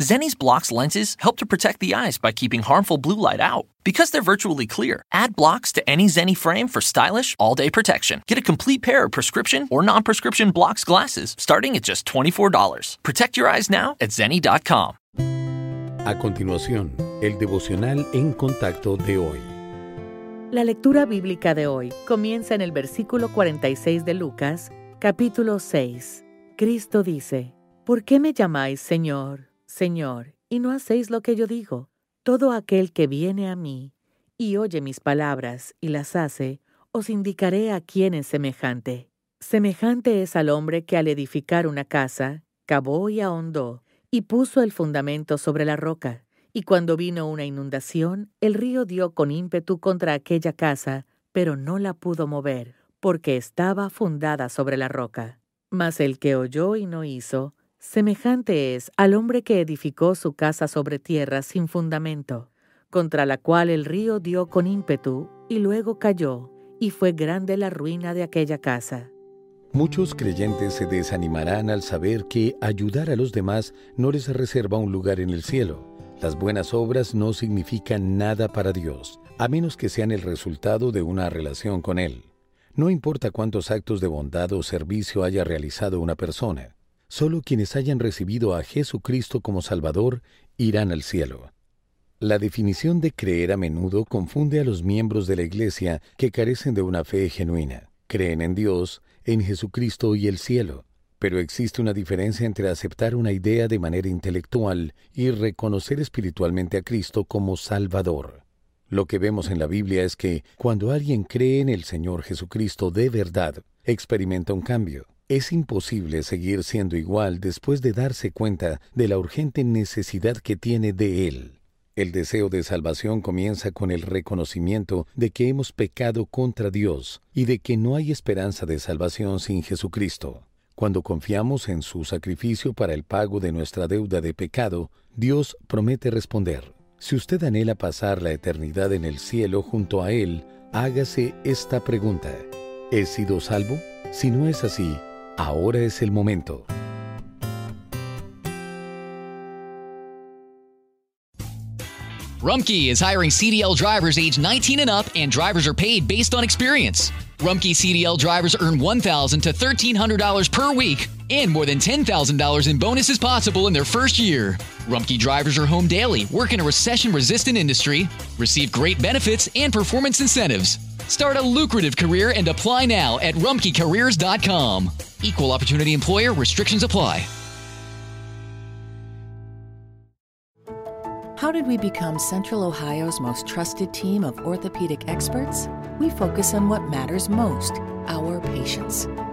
Zenni's blocks lenses help to protect the eyes by keeping harmful blue light out. Because they're virtually clear, add blocks to any Zenni frame for stylish, all day protection. Get a complete pair of prescription or non prescription blocks glasses starting at just $24. Protect your eyes now at Zenni.com. A continuación, el devocional en contacto de hoy. La lectura bíblica de hoy comienza en el versículo 46 de Lucas, capítulo 6. Cristo dice, ¿Por qué me llamáis Señor, Señor, y no hacéis lo que yo digo? Todo aquel que viene a mí y oye mis palabras y las hace, os indicaré a quién es semejante. Semejante es al hombre que al edificar una casa, cavó y ahondó, y puso el fundamento sobre la roca. Y cuando vino una inundación, el río dio con ímpetu contra aquella casa, pero no la pudo mover, porque estaba fundada sobre la roca. Mas el que oyó y no hizo, semejante es al hombre que edificó su casa sobre tierra sin fundamento, contra la cual el río dio con ímpetu, y luego cayó, y fue grande la ruina de aquella casa. Muchos creyentes se desanimarán al saber que ayudar a los demás no les reserva un lugar en el cielo. Las buenas obras no significan nada para Dios, a menos que sean el resultado de una relación con Él. No importa cuántos actos de bondad o servicio haya realizado una persona, solo quienes hayan recibido a Jesucristo como Salvador irán al cielo. La definición de creer a menudo confunde a los miembros de la Iglesia que carecen de una fe genuina. Creen en Dios, en Jesucristo y el cielo, pero existe una diferencia entre aceptar una idea de manera intelectual y reconocer espiritualmente a Cristo como Salvador. Lo que vemos en la Biblia es que cuando alguien cree en el Señor Jesucristo de verdad, experimenta un cambio. Es imposible seguir siendo igual después de darse cuenta de la urgente necesidad que tiene de Él. El deseo de salvación comienza con el reconocimiento de que hemos pecado contra Dios y de que no hay esperanza de salvación sin Jesucristo. Cuando confiamos en su sacrificio para el pago de nuestra deuda de pecado, Dios promete responder. Si usted anhela pasar la eternidad en el cielo junto a Él, hágase esta pregunta. ¿He sido salvo? Si no es así, ahora es el momento. Rumkey is hiring CDL drivers age 19 and up, and drivers are paid based on experience. Rumkey CDL drivers earn $1,000 to $1,300 per week, and more than $10,000 in bonuses possible in their first year. Rumkey drivers are home daily, work in a recession resistant industry, receive great benefits and performance incentives. Start a lucrative career and apply now at rumkeycareers.com. Equal opportunity employer restrictions apply. How did we become Central Ohio's most trusted team of orthopedic experts? We focus on what matters most our patients.